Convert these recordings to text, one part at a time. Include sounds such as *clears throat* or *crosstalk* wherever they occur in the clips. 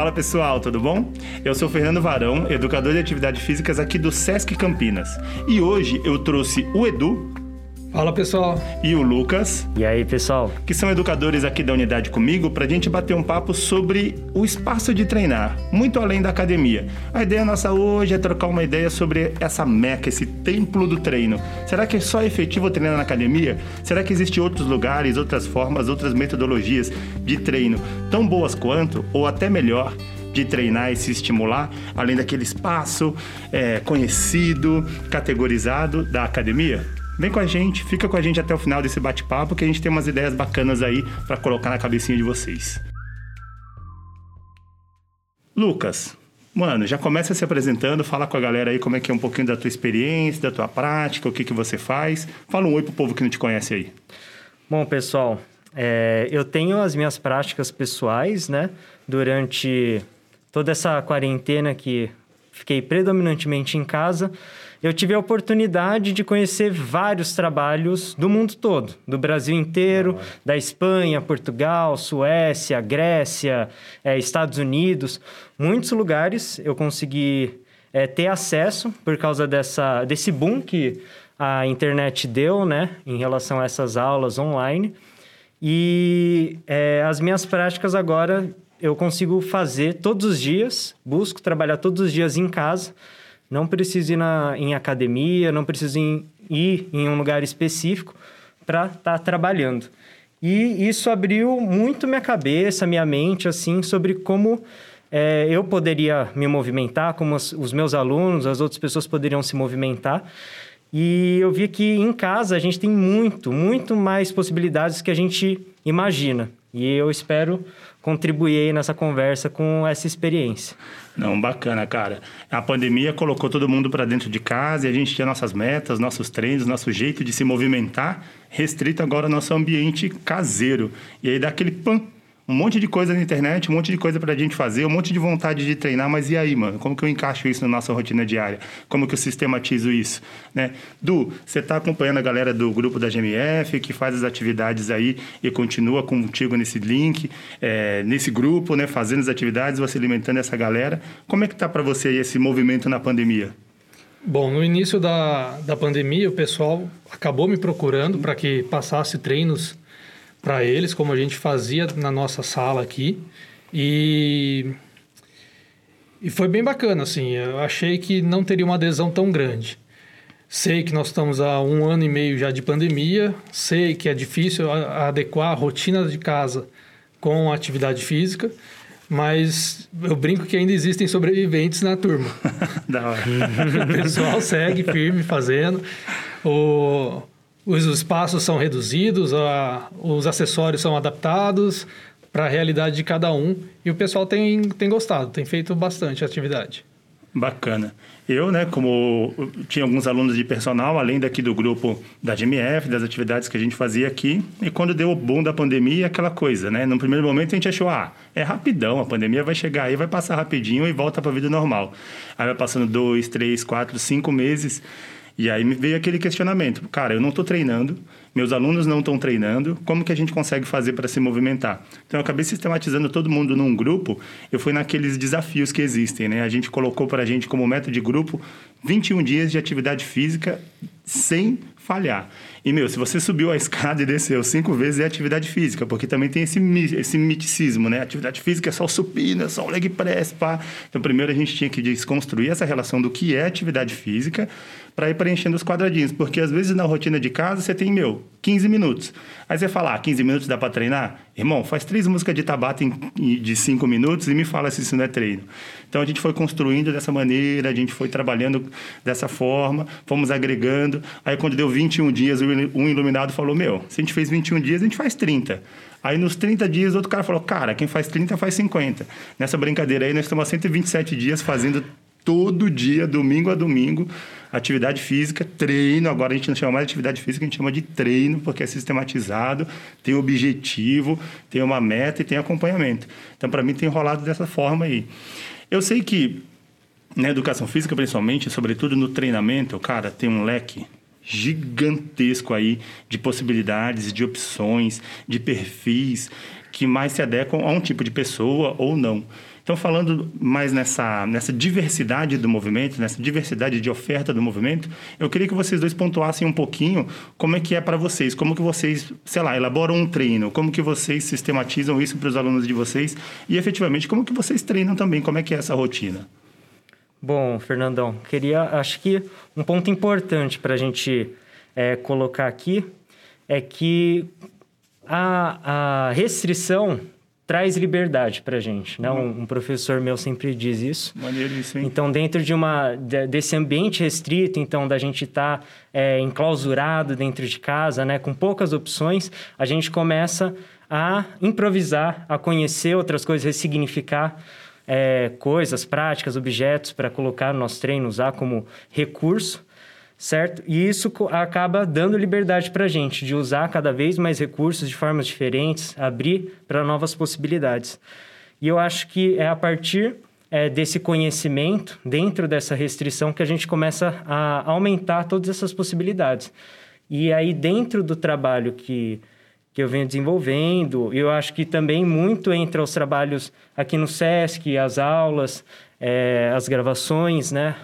Fala pessoal, tudo bom? Eu sou Fernando Varão, educador de atividades físicas aqui do Sesc Campinas. E hoje eu trouxe o Edu. Fala pessoal. E o Lucas. E aí pessoal? Que são educadores aqui da unidade comigo para a gente bater um papo sobre o espaço de treinar, muito além da academia. A ideia nossa hoje é trocar uma ideia sobre essa meca, esse templo do treino. Será que é só efetivo treinar na academia? Será que existem outros lugares, outras formas, outras metodologias de treino tão boas quanto, ou até melhor? de treinar e se estimular, além daquele espaço é, conhecido, categorizado da academia? Vem com a gente, fica com a gente até o final desse bate-papo que a gente tem umas ideias bacanas aí para colocar na cabecinha de vocês. Lucas, mano, já começa se apresentando, fala com a galera aí como é que é um pouquinho da tua experiência, da tua prática, o que que você faz. Fala um oi pro povo que não te conhece aí. Bom, pessoal, é, eu tenho as minhas práticas pessoais, né? Durante toda essa quarentena que fiquei predominantemente em casa, eu tive a oportunidade de conhecer vários trabalhos do mundo todo, do Brasil inteiro, da Espanha, Portugal, Suécia, Grécia, é, Estados Unidos, muitos lugares eu consegui é, ter acesso por causa dessa, desse boom que a internet deu, né, em relação a essas aulas online. E é, as minhas práticas agora eu consigo fazer todos os dias, busco trabalhar todos os dias em casa não preciso ir na, em academia, não preciso ir, ir em um lugar específico para estar tá trabalhando. E isso abriu muito minha cabeça, minha mente, assim, sobre como é, eu poderia me movimentar, como os, os meus alunos, as outras pessoas poderiam se movimentar. E eu vi que em casa a gente tem muito, muito mais possibilidades que a gente imagina. E eu espero contribuir nessa conversa com essa experiência. Não, bacana, cara. A pandemia colocou todo mundo para dentro de casa e a gente tinha nossas metas, nossos treinos, nosso jeito de se movimentar restrito agora ao nosso ambiente caseiro. E aí dá aquele pan um monte de coisa na internet, um monte de coisa para a gente fazer, um monte de vontade de treinar, mas e aí, mano? Como que eu encaixo isso na nossa rotina diária? Como que eu sistematizo isso? Né? Du, você está acompanhando a galera do grupo da GMF, que faz as atividades aí e continua contigo nesse link, é, nesse grupo, né? fazendo as atividades, você alimentando essa galera. Como é que tá para você aí esse movimento na pandemia? Bom, no início da, da pandemia, o pessoal acabou me procurando para que passasse treinos para eles, como a gente fazia na nossa sala aqui. E, e foi bem bacana, assim. Eu achei que não teria uma adesão tão grande. Sei que nós estamos há um ano e meio já de pandemia, sei que é difícil adequar a rotina de casa com a atividade física, mas eu brinco que ainda existem sobreviventes na turma. *laughs* da hora. *laughs* o pessoal segue firme fazendo. O, os espaços são reduzidos, a, os acessórios são adaptados para a realidade de cada um e o pessoal tem, tem gostado, tem feito bastante atividade. Bacana. Eu, né, como tinha alguns alunos de personal, além daqui do grupo da GMF, das atividades que a gente fazia aqui, e quando deu o boom da pandemia, aquela coisa, né? No primeiro momento a gente achou, ah, é rapidão, a pandemia vai chegar aí, vai passar rapidinho e volta para a vida normal. Aí vai passando dois, três, quatro, cinco meses e aí veio aquele questionamento: cara, eu não estou treinando, meus alunos não estão treinando, como que a gente consegue fazer para se movimentar? Então eu acabei sistematizando todo mundo num grupo, eu fui naqueles desafios que existem, né? A gente colocou para a gente como meta de grupo 21 dias de atividade física sem falhar. E, meu, se você subiu a escada e desceu cinco vezes, é atividade física, porque também tem esse, esse miticismo, né? Atividade física é só o supino, é só o leg press, pá. Então, primeiro a gente tinha que desconstruir essa relação do que é atividade física para ir preenchendo os quadradinhos, porque às vezes na rotina de casa você tem, meu, 15 minutos. Aí você fala, ah, 15 minutos dá para treinar? Irmão, faz três músicas de tabata em, de 5 minutos e me fala se isso não é treino. Então, a gente foi construindo dessa maneira, a gente foi trabalhando dessa forma, fomos agregando. Aí, quando deu 21 dias, um iluminado falou: Meu, se a gente fez 21 dias, a gente faz 30. Aí nos 30 dias, outro cara falou: Cara, quem faz 30 faz 50. Nessa brincadeira aí, nós estamos há 127 dias fazendo todo dia, domingo a domingo, atividade física, treino. Agora a gente não chama mais de atividade física, a gente chama de treino, porque é sistematizado, tem objetivo, tem uma meta e tem acompanhamento. Então, para mim, tem rolado dessa forma aí. Eu sei que na educação física, principalmente, sobretudo no treinamento, cara, tem um leque gigantesco aí de possibilidades, de opções, de perfis que mais se adequam a um tipo de pessoa ou não. Então, falando mais nessa, nessa diversidade do movimento, nessa diversidade de oferta do movimento, eu queria que vocês dois pontuassem um pouquinho como é que é para vocês, como que vocês, sei lá, elaboram um treino, como que vocês sistematizam isso para os alunos de vocês e, efetivamente, como que vocês treinam também, como é que é essa rotina? Bom, Fernandão, queria, acho que um ponto importante para a gente é, colocar aqui é que a, a restrição traz liberdade para a gente, né? Um, um, professor meu sempre diz isso. Maneiro isso, hein? Então, dentro de uma, desse ambiente restrito, então, da gente estar tá, é, enclausurado dentro de casa, né? Com poucas opções, a gente começa a improvisar, a conhecer outras coisas, ressignificar é, coisas, práticas, objetos para colocar no nosso treino, usar como recurso, certo? E isso acaba dando liberdade para a gente de usar cada vez mais recursos de formas diferentes, abrir para novas possibilidades. E eu acho que é a partir é, desse conhecimento, dentro dessa restrição, que a gente começa a aumentar todas essas possibilidades. E aí, dentro do trabalho que que eu venho desenvolvendo. Eu acho que também muito entre os trabalhos aqui no SESC, as aulas, é, as gravações, né?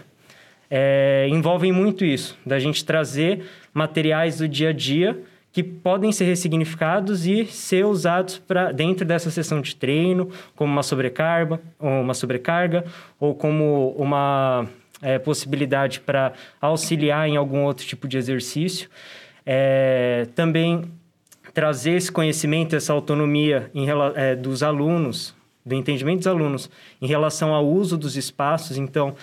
É, envolvem muito isso, da gente trazer materiais do dia a dia que podem ser ressignificados e ser usados para dentro dessa sessão de treino, como uma sobrecarga, ou uma sobrecarga, ou como uma é, possibilidade para auxiliar em algum outro tipo de exercício. É, também trazer esse conhecimento, essa autonomia em, é, dos alunos, do entendimento dos alunos em relação ao uso dos espaços. Então,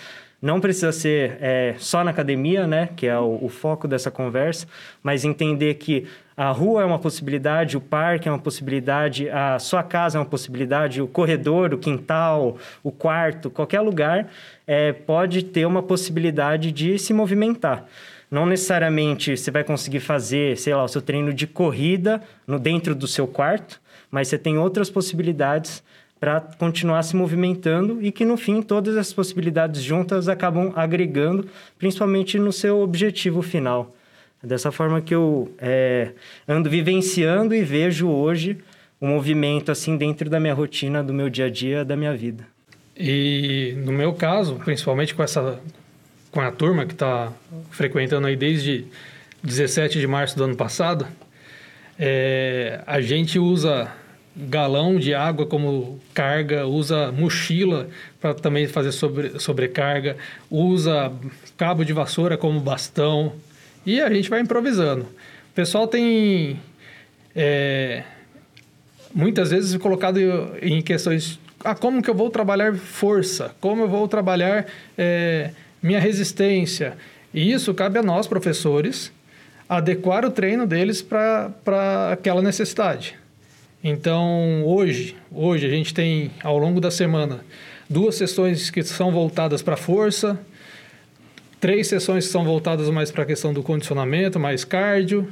não precisa ser é, só na academia, né, que é o, o, foco dessa conversa, mas entender que a rua é uma possibilidade, o parque é uma possibilidade, a sua casa é uma possibilidade, o corredor, o quintal, o quarto, qualquer lugar é, pode ter uma possibilidade de se movimentar. Não necessariamente você vai conseguir fazer, sei lá, o seu treino de corrida no dentro do seu quarto, mas você tem outras possibilidades para continuar se movimentando e que no fim todas as possibilidades juntas acabam agregando, principalmente no seu objetivo final. É dessa forma que eu é, ando vivenciando e vejo hoje o movimento assim dentro da minha rotina, do meu dia a dia, da minha vida. E no meu caso, principalmente com essa com a turma que está frequentando aí desde 17 de março do ano passado, é, a gente usa galão de água como carga, usa mochila para também fazer sobre, sobrecarga, usa cabo de vassoura como bastão e a gente vai improvisando. O pessoal tem é, muitas vezes colocado em questões ah, como que eu vou trabalhar força, como eu vou trabalhar é, minha resistência. E isso cabe a nós, professores, adequar o treino deles para aquela necessidade. Então, hoje, hoje a gente tem, ao longo da semana, duas sessões que são voltadas para força, três sessões que são voltadas mais para a questão do condicionamento, mais cardio,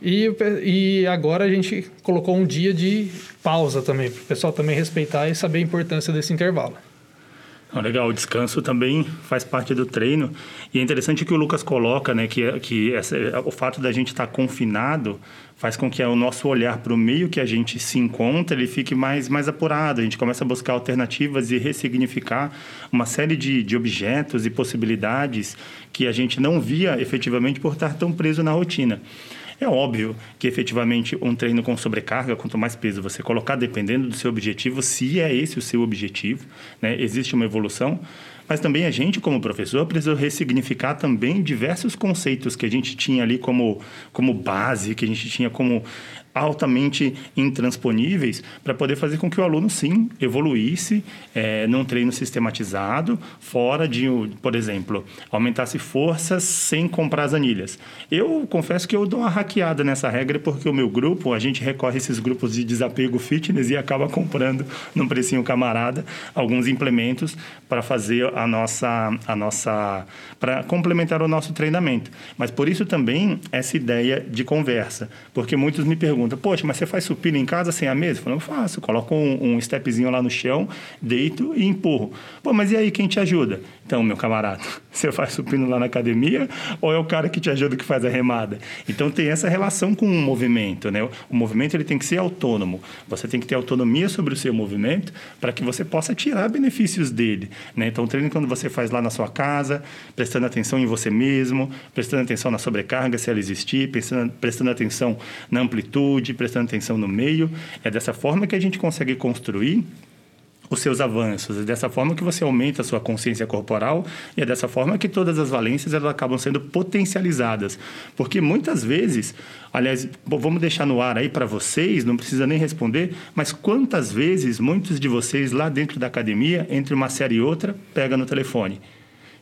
e, e agora a gente colocou um dia de pausa também, para o pessoal também respeitar e saber a importância desse intervalo. Oh, legal, o descanso também faz parte do treino. E é interessante que o Lucas coloca, né, que, que essa, o fato da gente estar tá confinado faz com que o nosso olhar para o meio que a gente se encontra ele fique mais, mais apurado. A gente começa a buscar alternativas e ressignificar uma série de, de objetos e possibilidades que a gente não via efetivamente por estar tão preso na rotina. É óbvio que efetivamente um treino com sobrecarga, quanto mais peso você colocar, dependendo do seu objetivo, se é esse o seu objetivo, né, existe uma evolução. Mas também a gente, como professor, precisa ressignificar também diversos conceitos que a gente tinha ali como, como base, que a gente tinha como altamente intransponíveis para poder fazer com que o aluno, sim, evoluísse é, num treino sistematizado, fora de, por exemplo, aumentasse forças sem comprar as anilhas. Eu confesso que eu dou uma hackeada nessa regra porque o meu grupo, a gente recorre a esses grupos de desapego fitness e acaba comprando num precinho camarada alguns implementos para fazer a nossa, a nossa para complementar o nosso treinamento. Mas por isso também essa ideia de conversa, porque muitos me perguntam pergunta, poxa, mas você faz supino em casa sem a mesa? Eu falo, eu faço, coloco um, um stepzinho lá no chão, deito e empurro. Pô, mas e aí, quem te ajuda? Então, meu camarada, *laughs* você faz supino lá na academia ou é o cara que te ajuda que faz a remada? Então, tem essa relação com o movimento, né? O movimento ele tem que ser autônomo. Você tem que ter autonomia sobre o seu movimento para que você possa tirar benefícios dele, né? Então, o treino quando você faz lá na sua casa, prestando atenção em você mesmo, prestando atenção na sobrecarga, se ela existir, prestando, prestando atenção na amplitude, prestando atenção no meio, é dessa forma que a gente consegue construir os seus avanços. É dessa forma que você aumenta a sua consciência corporal e é dessa forma que todas as valências elas acabam sendo potencializadas. Porque muitas vezes, aliás, vamos deixar no ar aí para vocês, não precisa nem responder, mas quantas vezes muitos de vocês lá dentro da academia, entre uma série e outra, pega no telefone?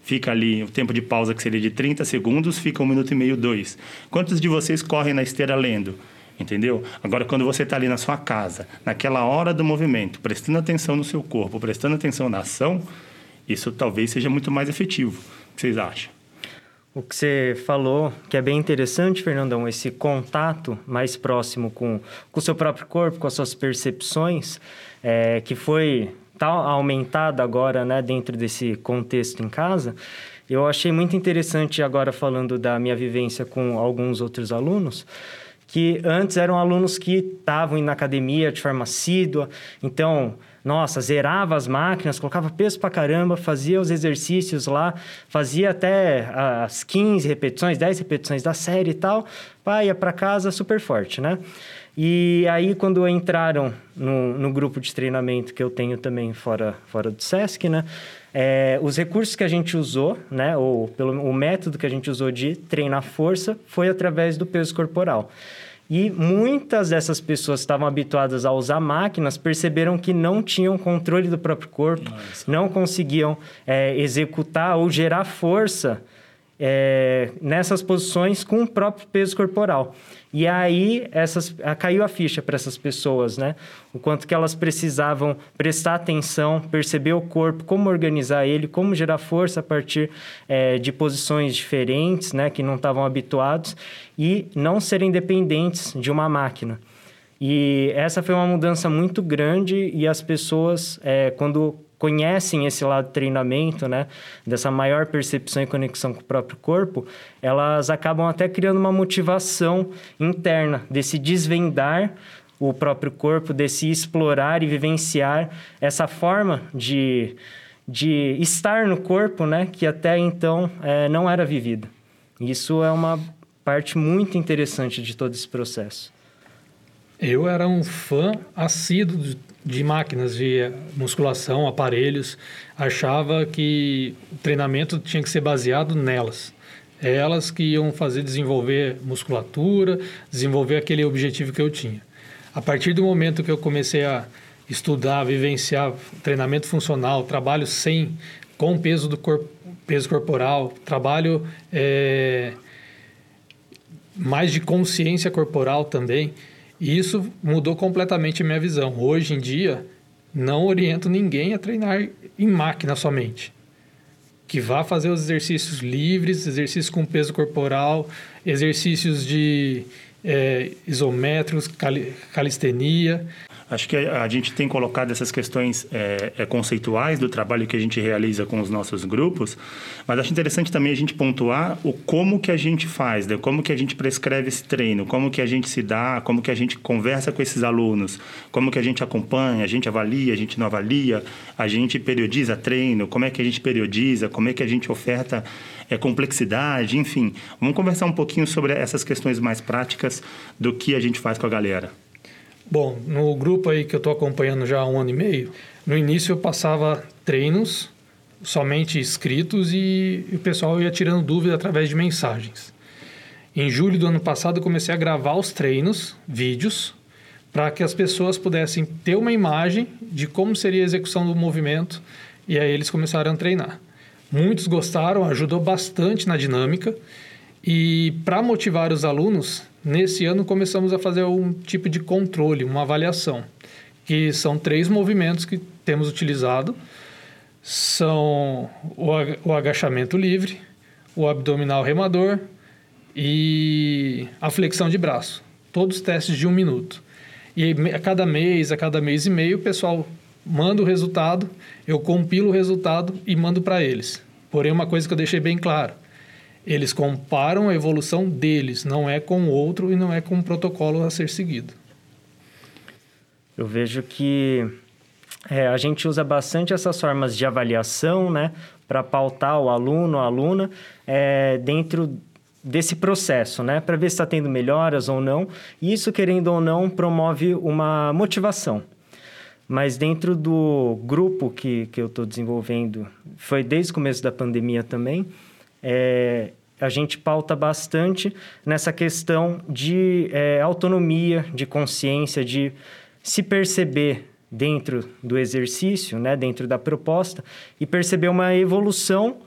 Fica ali o tempo de pausa que seria de 30 segundos, fica um minuto e meio, dois. Quantos de vocês correm na esteira lendo? Entendeu? Agora, quando você está ali na sua casa, naquela hora do movimento, prestando atenção no seu corpo, prestando atenção na ação, isso talvez seja muito mais efetivo. O que vocês acham? O que você falou, que é bem interessante, Fernandão, esse contato mais próximo com, o seu próprio corpo, com as suas percepções, é, que foi tá aumentado agora, né, dentro desse contexto em casa. Eu achei muito interessante agora falando da minha vivência com alguns outros alunos, que antes eram alunos que estavam na academia de forma assídua, então, nossa, zerava as máquinas, colocava peso pra caramba, fazia os exercícios lá, fazia até as 15 repetições, 10 repetições da série e tal, pá, ia para casa super forte, né? E aí, quando entraram no, no, grupo de treinamento que eu tenho também fora, fora do SESC, né? É, os recursos que a gente usou, né? Ou pelo, o método que a gente usou de treinar força foi através do peso corporal. E muitas dessas pessoas que estavam habituadas a usar máquinas perceberam que não tinham controle do próprio corpo, Nossa. não conseguiam é, executar ou gerar força é, nessas posições com o próprio peso corporal. E aí essas, caiu a ficha para essas pessoas, né? O quanto que elas precisavam prestar atenção, perceber o corpo, como organizar ele, como gerar força a partir é, de posições diferentes, né? Que não estavam habituados e não serem dependentes de uma máquina. E essa foi uma mudança muito grande e as pessoas, é, quando conhecem esse lado do treinamento, né, dessa maior percepção e conexão com o próprio corpo, elas acabam até criando uma motivação interna desse desvendar o próprio corpo, desse explorar e vivenciar essa forma de, de estar no corpo, né, que até então é, não era vivida. Isso é uma parte muito interessante de todo esse processo. Eu era um fã assíduo de máquinas de musculação, aparelhos, achava que o treinamento tinha que ser baseado nelas. É elas que iam fazer desenvolver musculatura, desenvolver aquele objetivo que eu tinha. A partir do momento que eu comecei a estudar, vivenciar treinamento funcional, trabalho sem com peso do corpo, peso corporal, trabalho é, mais de consciência corporal também, e isso mudou completamente a minha visão. Hoje em dia, não oriento ninguém a treinar em máquina somente. Que vá fazer os exercícios livres, exercícios com peso corporal, exercícios de é, isométricos, calistenia. Acho que a, gente tem colocado essas questões é, é, conceituais do trabalho que a gente realiza com os nossos grupos, mas acho interessante também a gente pontuar o como que a gente faz, né? como que a gente prescreve esse treino, como que a gente se dá, como que a gente conversa com esses alunos, como que a gente acompanha, a gente avalia, a gente não avalia, a gente periodiza treino, como é que a gente periodiza, como é que a gente oferta é, complexidade, enfim. Vamos conversar um pouquinho sobre essas questões mais práticas do que a gente faz com a galera. Bom, no grupo aí que eu estou acompanhando já há um ano e meio, no início eu passava treinos somente escritos e, o pessoal ia tirando dúvida através de mensagens. Em julho do ano passado eu comecei a gravar os treinos, vídeos, para que as pessoas pudessem ter uma imagem de como seria a execução do movimento e aí eles começaram a treinar. Muitos gostaram, ajudou bastante na dinâmica e para motivar os alunos, nesse ano começamos a fazer um tipo de controle, uma avaliação, que são três movimentos que temos utilizado. São o agachamento livre, o abdominal remador e a flexão de braço. todos testes de um minuto. E a cada mês, a cada mês e meio, o pessoal manda o resultado, eu compilo o resultado e mando para eles. Porém, uma coisa que eu deixei bem claro, eles comparam a evolução deles, não é com outro e não é com o protocolo a ser seguido. Eu vejo que é, a gente usa bastante essas formas de avaliação, né, para pautar o aluno, a aluna, é, dentro desse processo, né, para ver se está tendo melhoras ou não. E isso, querendo ou não, promove uma motivação. Mas dentro do grupo que, que eu estou desenvolvendo, foi desde o começo da pandemia também, é, a gente pauta bastante nessa questão de é, autonomia, de consciência, de se perceber dentro do exercício, né, dentro da proposta, e perceber uma evolução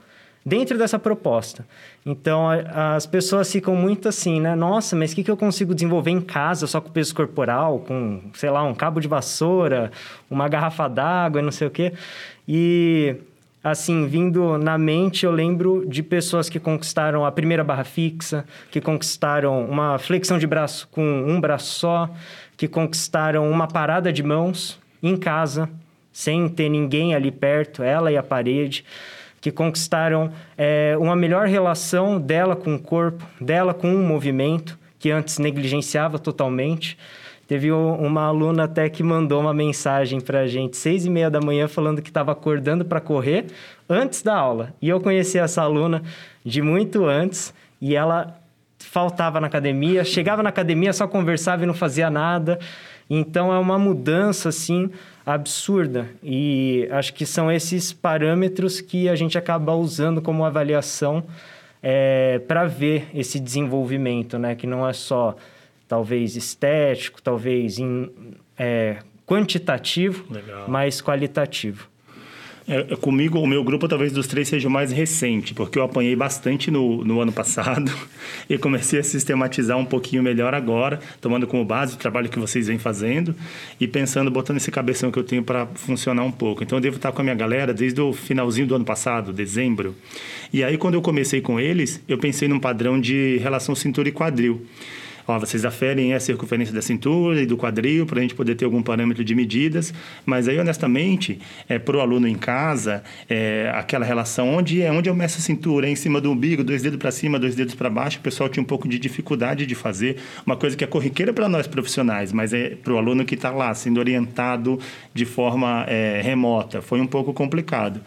dentro dessa proposta. Então, a, as pessoas ficam muito assim, né? Nossa, mas o que, que eu consigo desenvolver em casa só com peso corporal, com, sei lá, um cabo de vassoura, uma garrafa d'água e não sei o quê. E, assim, vindo na mente, eu lembro de pessoas que conquistaram a primeira barra fixa, que conquistaram uma flexão de braço com um braço só, que conquistaram uma parada de mãos em casa, sem ter ninguém ali perto, ela e a parede que conquistaram é, uma melhor relação dela com o corpo, dela com o movimento, que antes negligenciava totalmente. Teve uma aluna até que mandou uma mensagem para a gente, seis e meia da manhã, falando que estava acordando para correr antes da aula. E eu conheci essa aluna de muito antes e ela faltava na academia, chegava na academia, só conversava e não fazia nada. Então é uma mudança assim absurda e acho que são esses parâmetros que a gente acaba usando como avaliação é, para ver esse desenvolvimento, né? Que não é só talvez estético, talvez in, é, quantitativo, Legal. mas qualitativo. É, é, comigo, o meu grupo talvez dos três seja o mais recente, porque eu apanhei bastante no, no ano passado *laughs* e comecei a sistematizar um pouquinho melhor agora, tomando como base o trabalho que vocês vêm fazendo e pensando, botando esse cabeção que eu tenho para funcionar um pouco. Então, eu devo estar com a minha galera desde o finalzinho do ano passado, dezembro. E aí, quando eu comecei com eles, eu pensei num padrão de relação cintura e quadril. Ó, vocês aferem a circunferência da cintura e do quadril para a gente poder ter algum parâmetro de medidas. Mas aí, honestamente, é, para o aluno em casa, é, aquela relação onde é onde eu meço a cintura, é em cima do umbigo, dois dedos para cima, dois dedos para baixo, o pessoal tinha um pouco de dificuldade de fazer. Uma coisa que é corriqueira para nós profissionais, mas é para o aluno que está lá sendo orientado de forma é, remota. Foi um pouco complicado.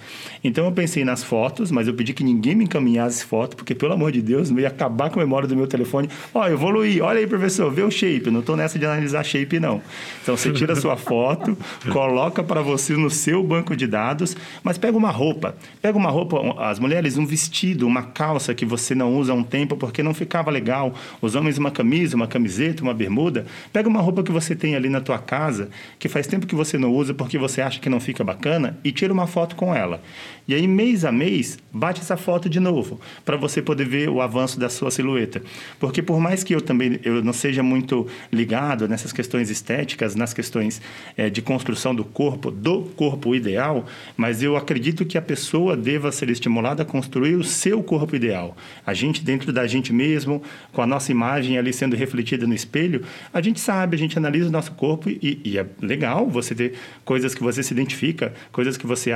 Então eu pensei nas fotos, mas eu pedi que ninguém me encaminhasse foto, porque pelo amor de Deus, eu ia acabar com a memória do meu telefone. Ó, evoluí, ó, olha aí, professor, vê o shape. Não estou nessa de analisar shape, não. Então, você tira a sua foto, *laughs* coloca para você no seu banco de dados, mas pega uma roupa. Pega uma roupa, as mulheres, um vestido, uma calça que você não usa há um tempo porque não ficava legal. Os homens, uma camisa, uma camiseta, uma bermuda. Pega uma roupa que você tem ali na tua casa, que faz tempo que você não usa porque você acha que não fica bacana, e tira uma foto com ela. E aí, mês a mês, bate essa foto de novo, para você poder ver o avanço da sua silhueta. Porque por mais que eu também eu não seja muito ligado nessas questões estéticas, nas questões é, de construção do corpo, do corpo ideal, mas eu acredito que a pessoa deva ser estimulada a construir o seu corpo ideal. A gente, dentro da gente mesmo, com a nossa imagem ali sendo refletida no espelho, a gente sabe, a gente analisa o nosso corpo e, e é legal você ter coisas que você se identifica, coisas que você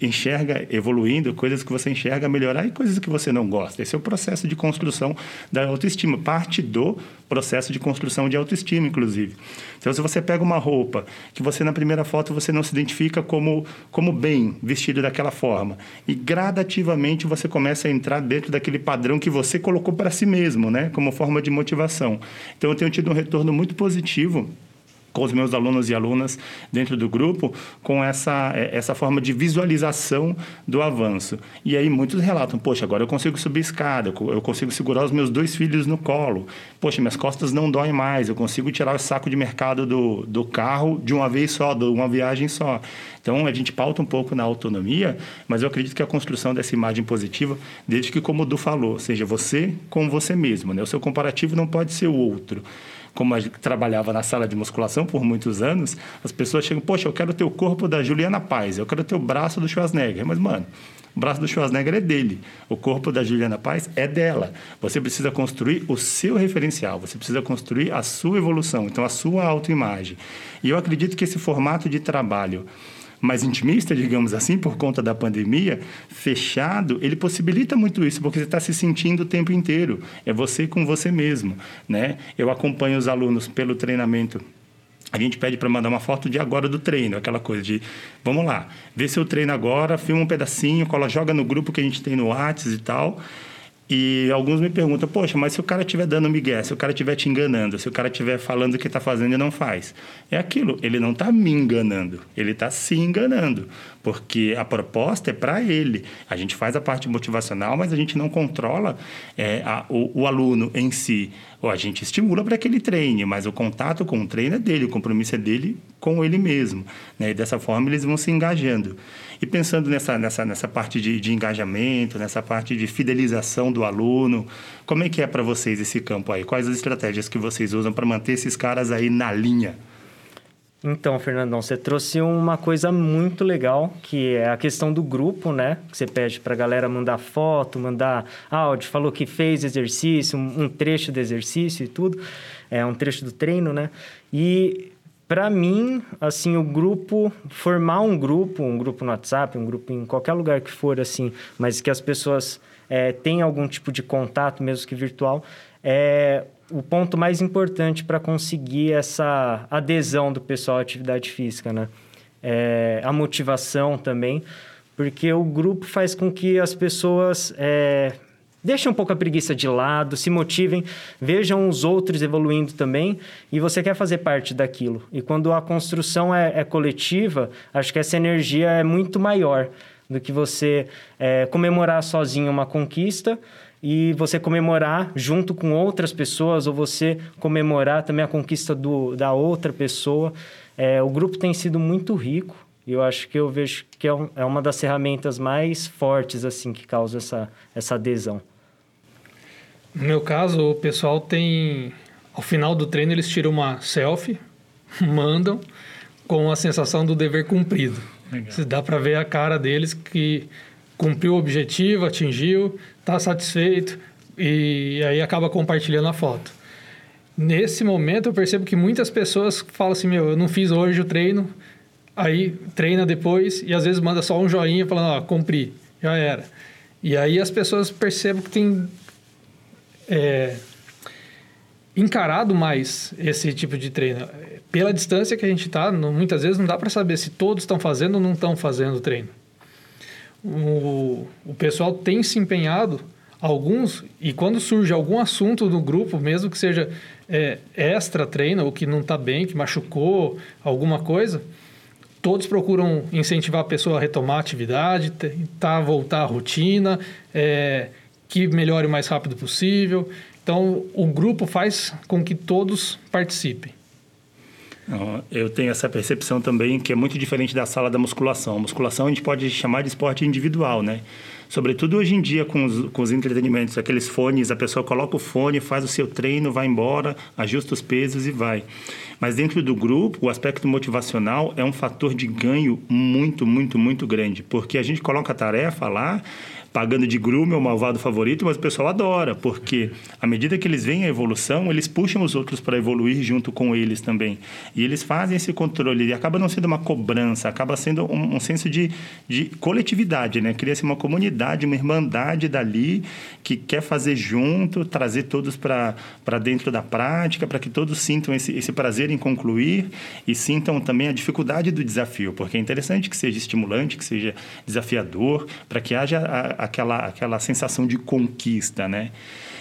enxerga evoluindo, coisas que você enxerga melhorar e coisas que você não gosta. Esse é o processo de construção da autoestima, parte do processo de construção de autoestima, inclusive. Então, se você pega uma roupa que você na primeira foto você não se identifica como como bem vestido daquela forma e gradativamente você começa a entrar dentro daquele padrão que você colocou para si mesmo, né, como forma de motivação. Então, eu tenho tido um retorno muito positivo com os meus alunos e alunas dentro do grupo com essa, é, essa forma de visualização do avanço. E aí muitos relatam, poxa, agora eu consigo subir escada, eu consigo segurar os meus dois filhos no colo, poxa, minhas costas não doem mais, eu consigo tirar o saco de mercado do, do carro de uma vez só, de uma viagem só. Então, a gente pauta um pouco na autonomia, mas eu acredito que a construção dessa imagem positiva, desde que, como o Du falou, seja você com você mesmo. Né? O seu comparativo não pode ser o outro como a trabalhava na sala de musculação por muitos anos, as pessoas chegam, poxa, eu quero ter o corpo da Juliana Paz, eu quero ter o braço do Schwarzenegger. Mas, mano, O braço do Schwarzenegger é dele. O corpo da Juliana Paz é dela. Você precisa construir o seu referencial, você precisa construir a sua evolução, então a sua autoimagem. E eu acredito que esse formato de trabalho mais intimista, digamos assim, por conta da pandemia, fechado, ele possibilita muito isso, porque você está se sentindo o tempo inteiro. É você com você mesmo, né? Eu acompanho os alunos pelo treinamento a gente pede para mandar uma foto de agora do treino, aquela coisa de, vamos lá, vê seu treino agora, filma um pedacinho, cola, joga no grupo que a gente tem no WhatsApp e tal. E alguns me perguntam, poxa, mas se o cara estiver dando migué, se o cara estiver te enganando, se o cara estiver falando o que está fazendo e não faz. É aquilo, ele não está me enganando, ele está se enganando, porque a proposta é para ele. A gente faz a parte motivacional, mas a gente não controla é, a, o, o aluno em si. Ou a gente estimula para que ele treine, mas o contato com o treino é dele, o compromisso é dele com ele mesmo. Né? E dessa forma eles vão se engajando. E pensando nessa, nessa, nessa parte de, de engajamento, nessa parte de fidelização do aluno, como é que é para vocês esse campo aí? Quais as estratégias que vocês usam para manter esses caras aí na linha? Então, Fernandão, você trouxe uma coisa muito legal, que é a questão do grupo, né? Que você pede para a galera mandar foto, mandar áudio, falou que fez exercício, um trecho do exercício e tudo, é um trecho do treino, né? E para mim, assim, o grupo, formar um grupo, um grupo no WhatsApp, um grupo em qualquer lugar que for, assim, mas que as pessoas é, tenham algum tipo de contato, mesmo que virtual, é o ponto mais importante para conseguir essa adesão do pessoal à atividade física, né? É, a motivação também, porque o grupo faz com que as pessoas é, Deixem um pouco a preguiça de lado, se motivem, vejam os outros evoluindo também e você quer fazer parte daquilo. E quando a construção é, é coletiva, acho que essa energia é muito maior do que você é, comemorar sozinho uma conquista e você comemorar junto com outras pessoas ou você comemorar também a conquista do, da outra pessoa. É, o grupo tem sido muito rico e eu acho que eu vejo que é, um, é uma das ferramentas mais fortes assim que causa essa, essa adesão. No meu caso, o pessoal tem. Ao final do treino, eles tiram uma selfie, *laughs* mandam, com a sensação do dever cumprido. Legal. Dá para ver a cara deles que cumpriu o objetivo, atingiu, está satisfeito e aí acaba compartilhando a foto. Nesse momento, eu percebo que muitas pessoas falam assim: Meu, eu não fiz hoje o treino, aí treina depois e às vezes manda só um joinha falando: Ó, cumpri, já era. E aí as pessoas percebem que tem é, encarado mais esse tipo de treino. Pela distância que a gente está, muitas vezes não dá para saber se todos estão fazendo ou não estão fazendo o treino. O, o pessoal tem se empenhado, alguns, e quando surge algum assunto no grupo, mesmo que seja é, extra treino, ou que não está bem, que machucou alguma coisa, todos procuram incentivar a pessoa a retomar a atividade, tentar voltar à rotina, é, que melhore o mais rápido possível. Então, o grupo faz com que todos participem. Eu tenho essa percepção também que é muito diferente da sala da musculação. A musculação a gente pode chamar de esporte individual, né? Sobretudo hoje em dia com os, com os entretenimentos, aqueles fones, a pessoa coloca o fone, faz o seu treino, vai embora, ajusta os pesos e vai. Mas dentro do grupo, o aspecto motivacional é um fator de ganho muito, muito, muito grande, porque a gente coloca a tarefa lá pagando de grume o malvado favorito, mas o pessoal adora, porque à medida que eles veem a evolução, eles puxam os outros para evoluir junto com eles também. E eles fazem esse controle, e acaba não sendo uma cobrança, acaba sendo um, um senso de, de coletividade, né? Cria-se uma comunidade, uma irmandade dali que quer fazer junto, trazer todos para dentro da prática, para que todos sintam esse, esse prazer em concluir e sintam também a dificuldade do desafio, porque é interessante que seja estimulante, que seja desafiador, para que haja a, a aquela, aquela sensação de conquista, né?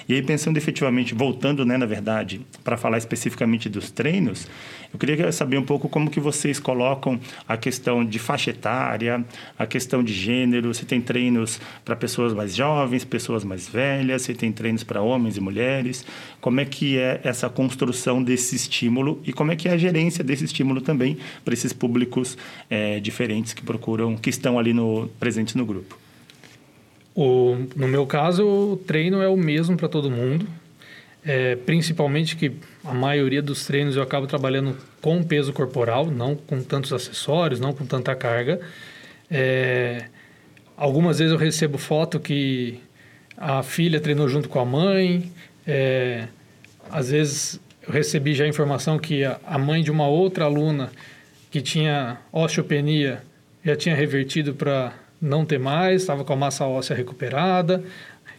E aí, pensando efetivamente, voltando, né, na verdade, para falar especificamente dos treinos, eu queria saber um pouco como que vocês colocam a questão de faixa etária, a questão de gênero, se tem treinos para pessoas mais jovens, pessoas mais velhas, se tem treinos para homens e mulheres, como é que é essa construção desse estímulo e como é que é a gerência desse estímulo também para esses públicos é, diferentes que procuram, que estão ali no, presentes no grupo. O, no meu caso, o treino é o mesmo para todo mundo. É, principalmente que a maioria dos treinos eu acabo trabalhando com peso corporal, não com tantos acessórios, não com tanta carga. É, algumas vezes eu recebo foto que a filha treinou junto com a mãe. É, às vezes eu recebi já informação que a, a mãe de uma outra aluna que tinha osteopenia já tinha revertido para não ter mais, estava com a massa óssea recuperada.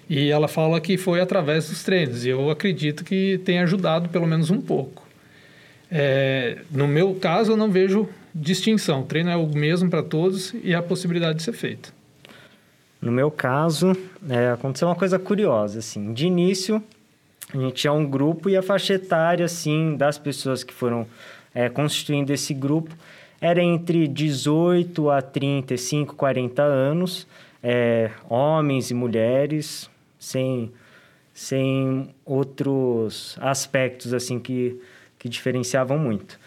E ela fala que foi através dos treinos. E eu acredito que tem ajudado pelo menos um pouco. É, no meu caso, eu não vejo distinção. O treino é o mesmo para todos e a possibilidade de ser feito. No meu caso, é, aconteceu uma coisa curiosa. Assim, de início, a gente tinha um grupo e a faixa etária assim, das pessoas que foram é, constituindo esse grupo era entre 18 a 35, 40 anos, é, homens e mulheres, sem, sem outros aspectos assim que, que diferenciavam muito.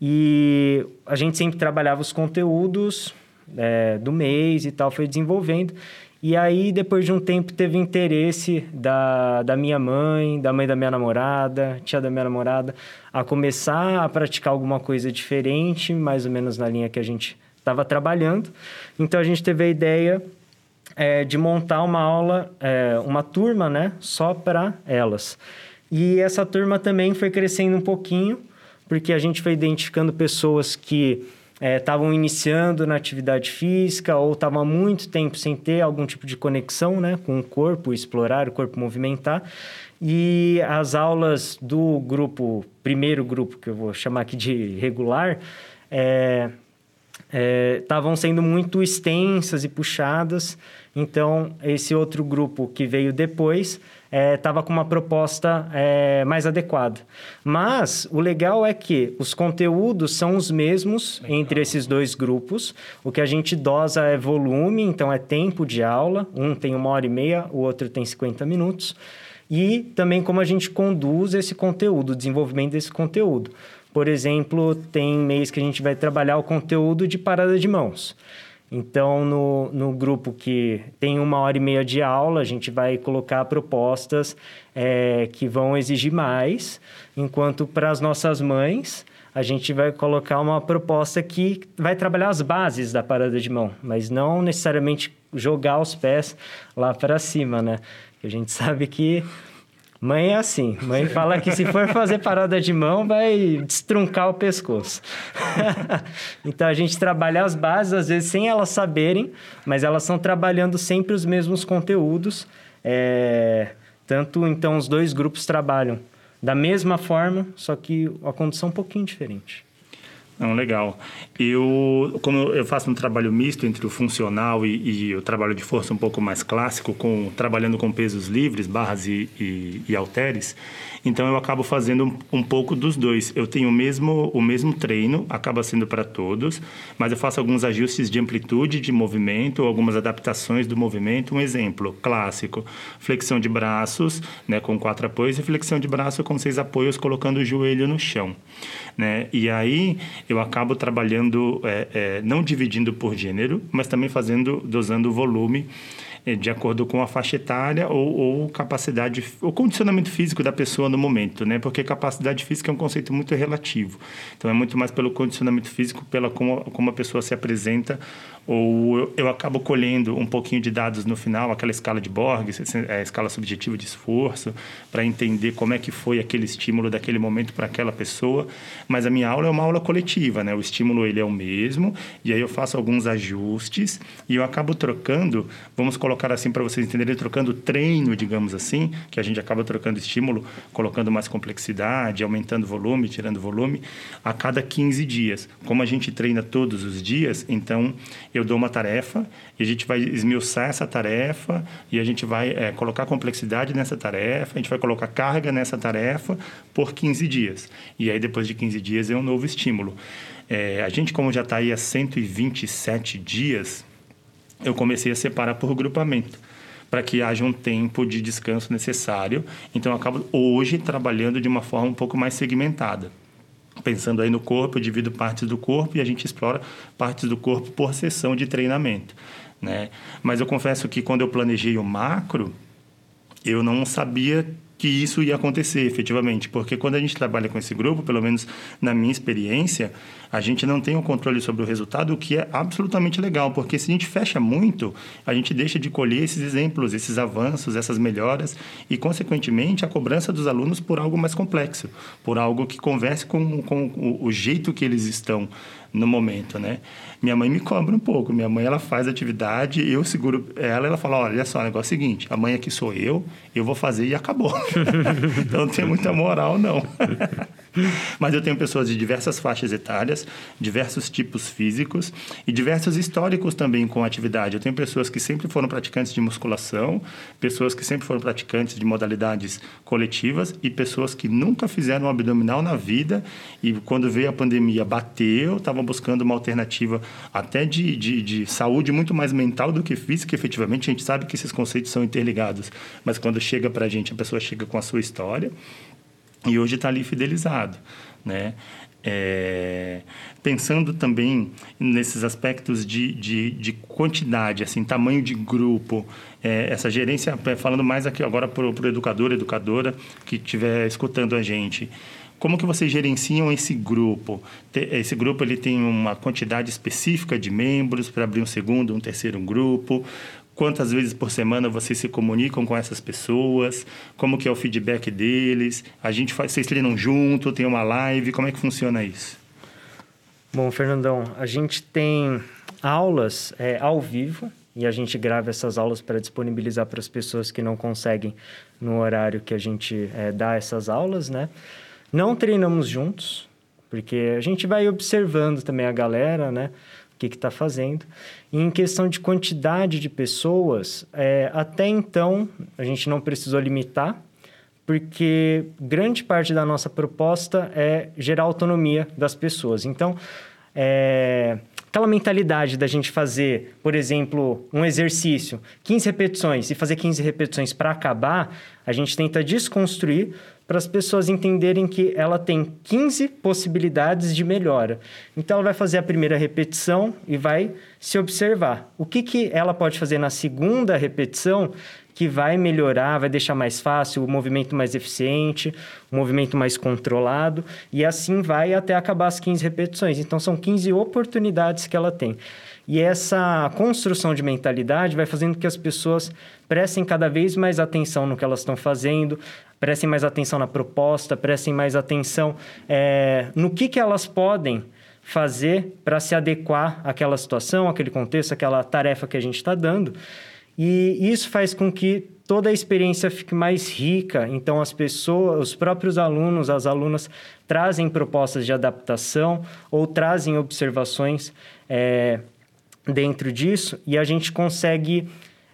E a gente sempre trabalhava os conteúdos é, do mês e tal, foi desenvolvendo. E aí, depois de um tempo, teve interesse da, da minha mãe, da mãe da minha namorada, tia da minha namorada, a começar a praticar alguma coisa diferente, mais ou menos na linha que a gente estava trabalhando. Então, a gente teve a ideia é, de montar uma aula, é, uma turma, né, só para elas. E essa turma também foi crescendo um pouquinho, porque a gente foi identificando pessoas que estavam é, iniciando na atividade física ou estavam há muito tempo sem ter algum tipo de conexão né, com o corpo, explorar o corpo, movimentar. E as aulas do grupo, primeiro grupo, que eu vou chamar aqui de regular, estavam é, é, sendo muito extensas e puxadas. Então, esse outro grupo que veio depois estava é, com uma proposta é, mais adequada. Mas o legal é que os conteúdos são os mesmos legal. entre esses dois grupos. O que a gente dosa é volume, então é tempo de aula. Um tem uma hora e meia, o outro tem 50 minutos. E também como a gente conduz esse conteúdo, o desenvolvimento desse conteúdo. Por exemplo, tem mês que a gente vai trabalhar o conteúdo de parada de mãos. Então, no, no grupo que tem uma hora e meia de aula, a gente vai colocar propostas é, que vão exigir mais, enquanto para as nossas mães, a gente vai colocar uma proposta que vai trabalhar as bases da parada de mão, mas não necessariamente jogar os pés lá para cima, né? A gente *laughs* sabe que Mãe é assim. Mãe fala que se for fazer parada de mão, vai destruncar o pescoço. *laughs* então a gente trabalha as bases, às vezes sem elas saberem, mas elas estão trabalhando sempre os mesmos conteúdos. É... Tanto então os dois grupos trabalham da mesma forma, só que a condição é um pouquinho diferente. Não, legal. Eu, como eu faço um trabalho misto entre o funcional e, e o trabalho de força um pouco mais clássico, com trabalhando com pesos livres, barras e, e, e halteres, então eu acabo fazendo um, um, pouco dos dois. Eu tenho o mesmo, o mesmo treino, acaba sendo para todos, mas eu faço alguns ajustes de amplitude de movimento, algumas adaptações do movimento. Um exemplo clássico: flexão de braços, né, com quatro apoios, e flexão de braço com seis apoios, colocando o joelho no chão. Né? E aí eu acabo trabalhando, é, é, não dividindo por gênero, mas também fazendo, dosando o volume de acordo com a faixa etária ou, ou, capacidade, o condicionamento físico da pessoa no momento, né? Porque capacidade física é um conceito muito relativo. Então, é muito mais pelo condicionamento físico, pela como, como a pessoa se apresenta ou eu, eu, acabo colhendo um pouquinho de dados no final, aquela escala de Borg, a escala subjetiva de esforço, para entender como é que foi aquele estímulo daquele momento para aquela pessoa. Mas a minha aula é uma aula coletiva, né? O estímulo ele é o mesmo, e aí eu faço alguns ajustes e eu acabo trocando, vamos colocar assim para vocês entenderem, trocando treino, digamos assim, que a gente acaba trocando estímulo, colocando mais complexidade, aumentando volume, tirando volume, a cada 15 dias. Como a gente treina todos os dias, então eu dou uma tarefa e a gente vai esmiuçar essa tarefa e a gente vai é, colocar complexidade nessa tarefa, a gente vai colocar carga nessa tarefa por 15 dias. E aí, depois de 15 dias, é um novo estímulo. É, a gente, como já está aí há 127 dias, eu comecei a separar por grupamento para que haja um tempo de descanso necessário. Então, eu acabo hoje trabalhando de uma forma um pouco mais segmentada pensando aí no corpo, eu divido partes do corpo e a gente explora partes do corpo por sessão de treinamento, né? Mas eu confesso que quando eu planejei o macro, eu não sabia que isso ia acontecer efetivamente, porque quando a gente trabalha com esse grupo, pelo menos na minha experiência, a gente não tem o controle sobre o resultado, o que é absolutamente legal, porque se a gente fecha muito, a gente deixa de colher esses exemplos, esses avanços, essas melhoras e, consequentemente, a cobrança dos alunos por algo mais complexo, por algo que converse com, com o, o jeito que eles estão no momento, né? Minha mãe me cobra um pouco. Minha mãe, ela faz atividade, eu seguro ela, ela fala, olha só, o negócio é o seguinte, a mãe aqui sou eu, eu vou fazer e acabou. *laughs* então não tem muita moral, não. *laughs* Mas eu tenho pessoas de diversas faixas etárias, diversos tipos físicos e diversos históricos também com atividade. Eu tenho pessoas que sempre foram praticantes de musculação, pessoas que sempre foram praticantes de modalidades coletivas e pessoas que nunca fizeram um abdominal na vida e quando veio a pandemia bateu, estavam buscando uma alternativa até de, de, de saúde muito mais mental do que física. Efetivamente, a gente sabe que esses conceitos são interligados, mas quando chega para a gente, a pessoa chega com a sua história e hoje está ali fidelizado, né? É, pensando também nesses aspectos de, de, de, quantidade, assim, tamanho de grupo, é, essa gerência, falando mais aqui agora para o educador, educadora que estiver escutando a gente, como que vocês gerenciam esse grupo? Esse grupo ele tem uma quantidade específica de membros para abrir um segundo, um terceiro grupo? Quantas vezes por semana vocês se comunicam com essas pessoas, como que é o feedback deles, a gente faz, vocês treinam junto, tem uma live, como é que funciona isso? Bom, Fernandão, a gente tem aulas é, ao vivo e a gente grava essas aulas para disponibilizar para as pessoas que não conseguem no horário que a gente é, dá essas aulas, né? Não treinamos juntos, porque a gente vai observando também a galera, né? o que está fazendo. Em questão de quantidade de pessoas, é, até então a gente não precisou limitar, porque grande parte da nossa proposta é gerar autonomia das pessoas. Então, é, aquela mentalidade da gente fazer, por exemplo, um exercício, 15 repetições, e fazer 15 repetições para acabar, a gente tenta desconstruir para as pessoas entenderem que ela tem 15 possibilidades de melhora. Então, ela vai fazer a primeira repetição e vai se observar. O que, que ela pode fazer na segunda repetição que vai melhorar, vai deixar mais fácil, o movimento mais eficiente, o movimento mais controlado, e assim vai até acabar as 15 repetições. Então, são 15 oportunidades que ela tem. E essa construção de mentalidade vai fazendo que as pessoas prestem cada vez mais atenção no que elas estão fazendo, prestem mais atenção na proposta, prestem mais atenção é, no que, que elas podem fazer para se adequar àquela situação, àquele contexto, àquela tarefa que a gente está dando. E isso faz com que toda a experiência fique mais rica. Então, as pessoas, os próprios alunos, as alunas trazem propostas de adaptação ou trazem observações é, dentro disso e a gente consegue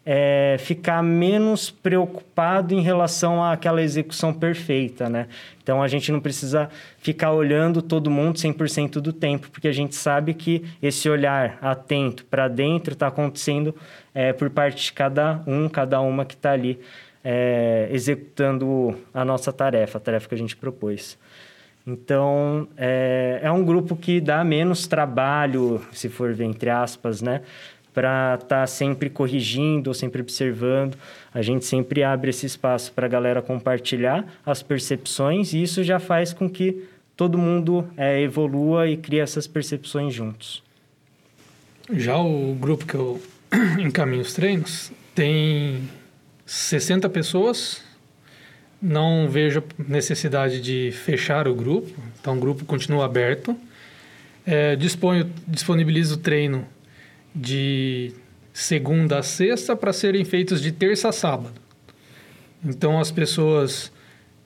é, ficar menos preocupado em relação àquela execução perfeita, né? Então, a gente não precisa ficar olhando todo mundo 100% do tempo, porque a gente sabe que esse olhar atento para dentro está acontecendo é, por parte de cada um, cada uma que está ali é, executando a nossa tarefa, a tarefa que a gente propôs. Então, é, é um grupo que dá menos trabalho, se for ver entre aspas, né? Para estar tá sempre corrigindo sempre observando. A gente sempre abre esse espaço para a galera compartilhar as percepções e isso já faz com que todo mundo é, evolua e crie essas percepções juntos. Já o grupo que eu *clears throat* encaminho os treinos tem 60 pessoas. Não vejo necessidade de fechar o grupo, então o grupo continua aberto. É, disponho, disponibilizo o treino de segunda a sexta para serem feitos de terça a sábado. Então as pessoas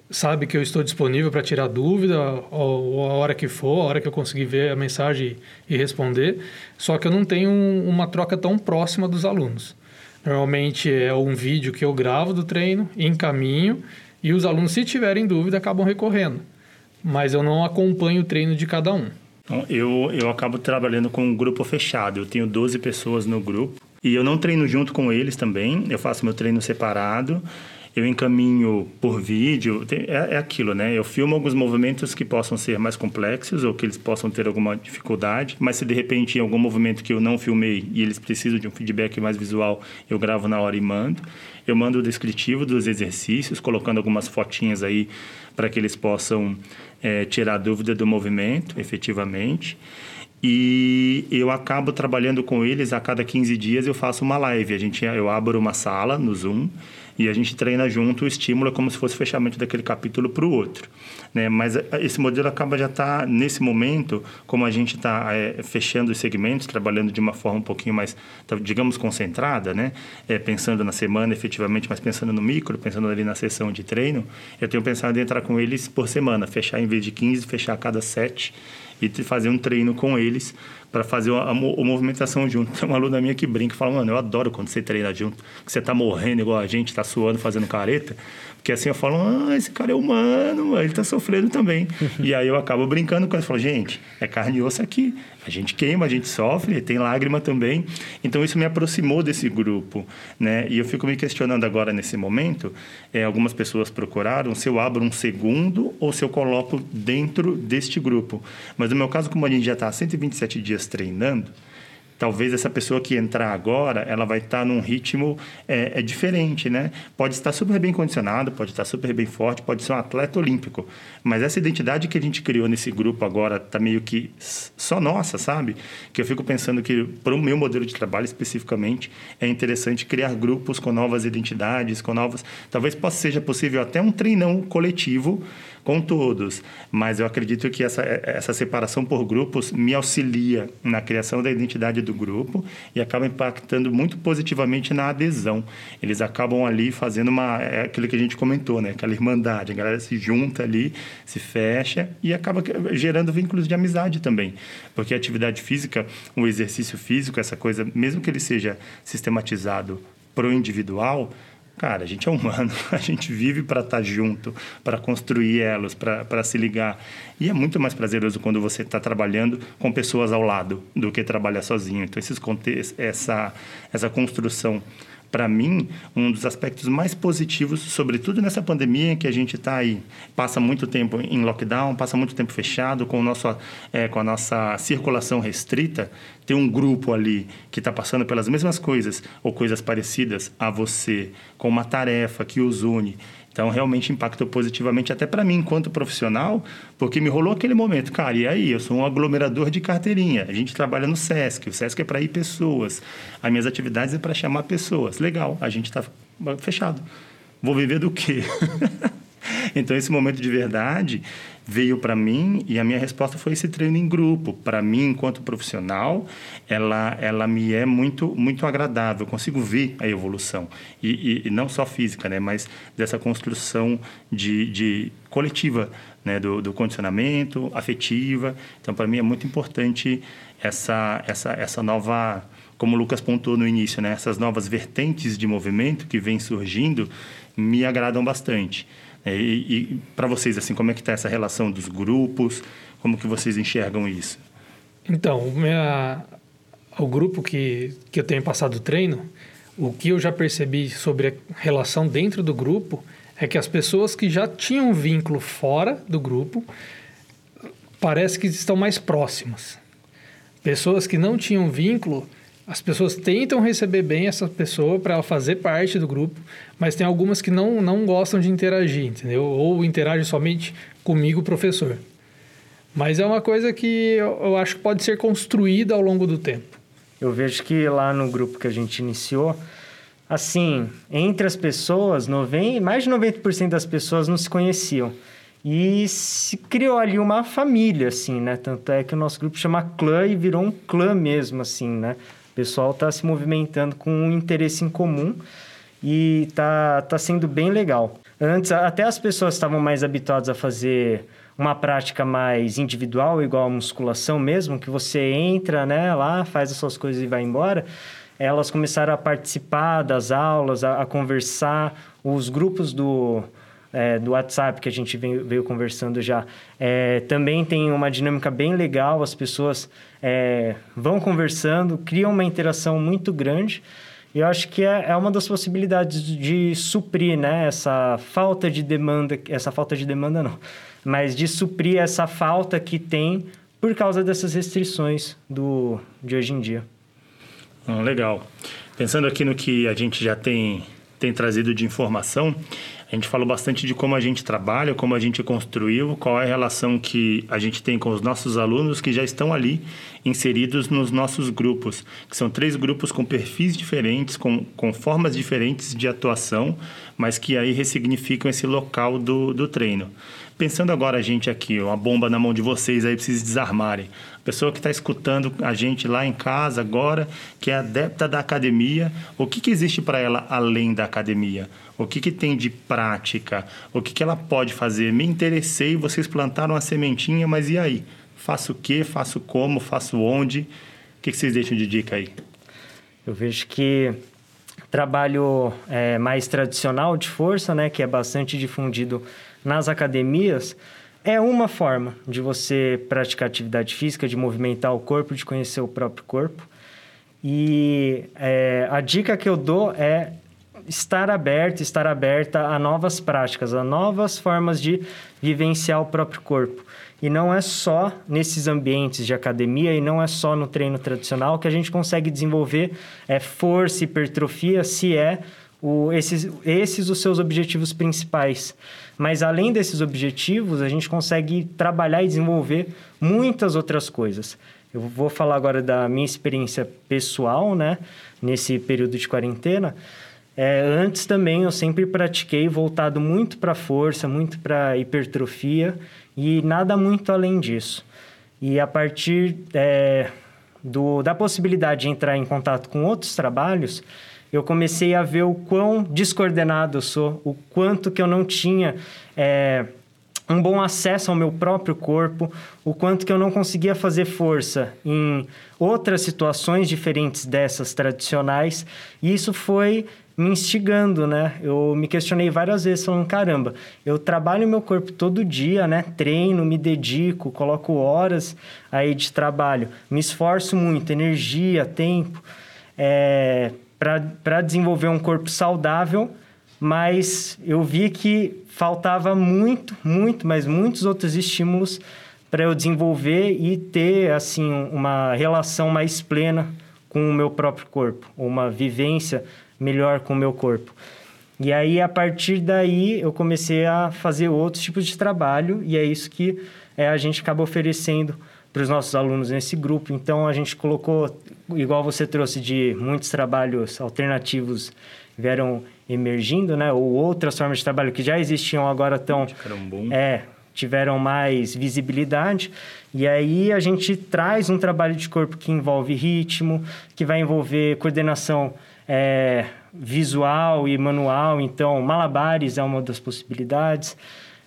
sabem que eu estou disponível para tirar dúvida ou a hora que for, a hora que eu conseguir ver a mensagem e responder. Só que eu não tenho uma troca tão próxima dos alunos. Normalmente é um vídeo que eu gravo do treino, encaminho e os alunos, se tiverem dúvida, acabam recorrendo. Mas eu não acompanho o treino de cada um. Então, eu, eu acabo trabalhando com um grupo fechado. Eu tenho 12 pessoas no grupo. E eu não treino junto com eles também. Eu faço meu treino separado. eu encaminho por vídeo, é, é, aquilo, né? Eu filmo alguns movimentos que possam ser mais complexos ou que eles possam ter alguma dificuldade, mas se de repente em algum movimento que eu não filmei e eles precisam de um feedback mais visual, eu gravo na hora e mando. Eu mando o descritivo dos exercícios, colocando algumas fotinhas aí para que eles possam é, tirar dúvida do movimento, efetivamente. E eu acabo trabalhando com eles a cada 15 dias eu faço uma live. A gente, eu abro uma sala no Zoom e a gente treina junto o estímulo como se fosse o fechamento daquele capítulo para o outro. Né? Mas eh, esse modelo acaba já estar, tá, nesse momento, como a gente está é, fechando os segmentos, trabalhando de uma forma um pouquinho mais, tá, digamos, concentrada, né? É, pensando na semana efetivamente, mas pensando no micro, pensando ali na sessão de treino, eu tenho pensado em entrar com eles por semana, fechar em vez de 15, fechar a cada 7 e fazer um treino com eles para fazer a, a, a, movimentação junto. Tem uma aluna minha que brinca e fala, mano, eu adoro quando você treina junto, que você tá morrendo igual a gente, tá suando, fazendo careta. Porque assim eu falo, ah, esse cara é humano, ele tá sofrendo também. *laughs* e aí eu acabo brincando com eles, falo, gente, é carne e osso aqui. A gente queima, a gente sofre, tem lágrima também. Então isso me aproximou desse grupo, né? E eu fico me questionando agora nesse momento, é, algumas pessoas procuraram se eu abro um segundo ou se eu coloco dentro deste grupo. Mas no meu caso, como a gente já está 127 dias treinando, talvez essa pessoa que entrar agora, ela vai estar num ritmo é, é, diferente, né? Pode estar super bem condicionado, pode estar super bem forte, pode ser um atleta olímpico, mas essa identidade que a gente criou nesse grupo agora tá meio que só nossa, sabe? Que eu fico pensando que para o meu modelo de trabalho especificamente é interessante criar grupos com novas identidades, com novas, talvez possa seja possível até um treinão coletivo com todos, mas eu acredito que essa, essa separação por grupos me auxilia na criação da identidade do grupo e acaba impactando muito positivamente na adesão. Eles acabam ali fazendo uma, é aquilo que a gente comentou, né? aquela irmandade, a galera se junta ali, se fecha e acaba gerando vínculos de amizade também, porque a atividade física, o exercício físico, essa coisa, mesmo que ele seja sistematizado pro individual, Cara, a gente é humano, *laughs* a gente vive para estar tá junto, para construir elos, para se ligar. E é muito mais prazeroso quando você está trabalhando com pessoas ao lado do que trabalhar sozinho. Então, esses essa, essa construção para mim, um dos aspectos mais positivos, sobretudo nessa pandemia que a gente está aí, passa muito tempo em lockdown, passa muito tempo fechado, com, o nosso, é, com a nossa circulação restrita, ter um grupo ali que está passando pelas mesmas coisas ou coisas parecidas a você, com uma tarefa que os une então, realmente impactou positivamente até para mim, enquanto profissional, porque me rolou aquele momento, cara, e aí? Eu sou um aglomerador de carteirinha. A gente trabalha no SESC, o SESC é para ir pessoas. As minhas atividades é para chamar pessoas. Legal, a gente está fechado. Vou viver do quê? *laughs* então, esse momento de verdade veio para mim e a minha resposta foi esse treino em grupo. Para mim, enquanto profissional, ela, ela me é muito, muito agradável. Eu consigo ver a evolução. E, e, e não só física, né? mas dessa construção de, de coletiva, né? do, do condicionamento, afetiva. Então, para mim, é muito importante essa, essa, essa nova como o Lucas pontuou no início, né? essas novas vertentes de movimento que vêm surgindo me agradam bastante. É, e, e para vocês, assim, como é que está essa relação dos grupos? Como que vocês enxergam isso? Então, minha, o grupo que, que eu tenho passado treino, o que eu já percebi sobre a relação dentro do grupo é que as pessoas que já tinham vínculo fora do grupo parece que estão mais próximas. Pessoas que não tinham vínculo as pessoas tentam receber bem essa pessoa para ela fazer parte do grupo, mas tem algumas que não, não gostam de interagir, entendeu? Ou interagem somente comigo, professor. Mas é uma coisa que eu, eu acho que pode ser construída ao longo do tempo. Eu vejo que lá no grupo que a gente iniciou, assim, entre as pessoas, 90, mais de 90% das pessoas não se conheciam. E se criou ali uma família, assim, né? Tanto é que o nosso grupo chama clã e virou um clã mesmo, assim, né? Pessoal está se movimentando com um interesse em comum e tá, tá sendo bem legal. Antes, até as pessoas estavam mais habituadas a fazer uma prática mais individual, igual a musculação mesmo, que você entra né, lá, faz as suas coisas e vai embora. Elas começaram a participar das aulas, a, a conversar. Os grupos do, é, do WhatsApp que a gente veio, veio conversando já, é, também tem uma dinâmica bem legal, as pessoas é, vão conversando, criam uma interação muito grande E eu acho que é, é uma das possibilidades de suprir, né, essa falta de demanda, essa falta de demanda não, mas de suprir essa falta que tem por causa dessas restrições do, de hoje em dia. Hum, legal. Pensando aqui no que a gente já tem, tem trazido de informação, a gente falou bastante de como a gente trabalha, como a gente construiu, qual é a relação que a gente tem com os nossos alunos que já estão ali inseridos nos nossos grupos, que são três grupos com perfis diferentes, com, com formas diferentes de atuação, mas que aí ressignificam esse local do, do treino. Pensando agora a gente aqui, uma bomba na mão de vocês aí precisa desarmarem. Pessoa que está escutando a gente lá em casa agora, que é adepta da academia, o que, que existe para ela além da academia? O que, que tem de prática? O que, que ela pode fazer? Me interessei, vocês plantaram a sementinha, mas e aí? Faço o quê? Faço como? Faço onde? O que, que vocês deixam de dica aí? Eu vejo que trabalho é, mais tradicional de força, né, que é bastante difundido nas academias é uma forma de você praticar atividade física, de movimentar o corpo, de conhecer o próprio corpo. E é, a dica que eu dou é estar aberto, estar aberta a novas práticas, a novas formas de vivenciar o próprio corpo. E não é só nesses ambientes de academia e não é só no treino tradicional que a gente consegue desenvolver é, força, hipertrofia, se é o, esses, esses os seus objetivos principais. Mas além desses objetivos, a gente consegue trabalhar e desenvolver muitas outras coisas. Eu vou falar agora da minha experiência pessoal, né? Nesse período de quarentena. É, antes também eu sempre pratiquei voltado muito para força, muito para hipertrofia e nada muito além disso. E a partir é, do, da possibilidade de entrar em contato com outros trabalhos, eu comecei a ver o quão descoordenado eu sou, o quanto que eu não tinha é, um bom acesso ao meu próprio corpo, o quanto que eu não conseguia fazer força em outras situações diferentes dessas tradicionais. E isso foi me instigando, né? Eu me questionei várias vezes, falando, caramba, eu trabalho meu corpo todo dia, né? Treino, me dedico, coloco horas aí de trabalho, me esforço muito, energia, tempo. É, para desenvolver um corpo saudável, mas eu vi que faltava muito, muito, mas muitos outros estímulos para eu desenvolver e ter assim uma relação mais plena com o meu próprio corpo, uma vivência melhor com o meu corpo. E aí a partir daí eu comecei a fazer outros tipos de trabalho e é isso que é, a gente acaba oferecendo para os nossos alunos nesse grupo. Então a gente colocou, igual você trouxe de muitos trabalhos alternativos vieram emergindo, né? Ou outras formas de trabalho que já existiam agora estão é tiveram mais visibilidade. E aí a gente traz um trabalho de corpo que envolve ritmo, que vai envolver coordenação é, visual e manual. Então, malabares é uma das possibilidades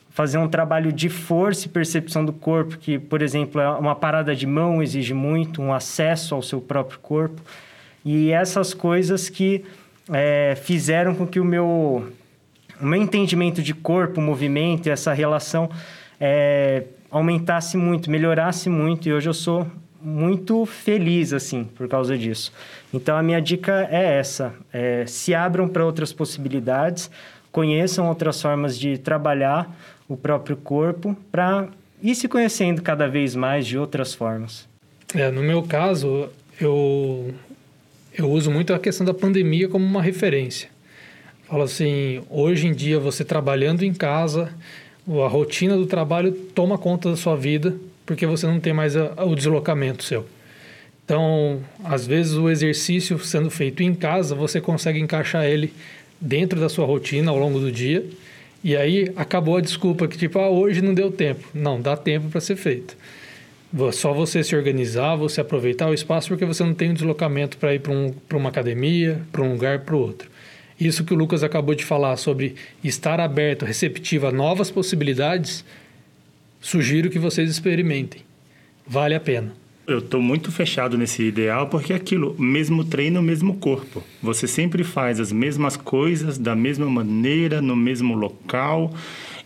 fazer um trabalho de força e percepção do corpo, que, por exemplo, é uma parada de mão exige muito, um acesso ao seu próprio corpo. E essas coisas que é, fizeram com que o meu, o meu entendimento de corpo, movimento, essa relação é, aumentasse muito, melhorasse muito. E hoje eu sou muito feliz, assim, por causa disso. Então, a minha dica é essa. É, se abram para outras possibilidades, conheçam outras formas de trabalhar o próprio corpo para ir se conhecendo cada vez mais de outras formas. É, no meu caso, eu, eu uso muito a questão da pandemia como uma referência. Falo assim, hoje em dia você trabalhando em casa, a rotina do trabalho toma conta da sua vida porque você não tem mais a, o deslocamento seu. Então, às vezes o exercício sendo feito em casa, você consegue encaixar ele dentro da sua rotina ao longo do dia e aí acabou a desculpa que tipo, ah, hoje não deu tempo. Não, dá tempo para ser feito. Só você se organizar, você aproveitar o espaço porque você não tem um deslocamento para ir para um, uma academia, para um lugar, para o outro. Isso que o Lucas acabou de falar sobre estar aberto, receptivo a novas possibilidades, sugiro que vocês experimentem. Vale a pena eu estou muito fechado nesse ideal porque é aquilo, mesmo treino, mesmo corpo. Você sempre faz as mesmas coisas da mesma maneira, no mesmo local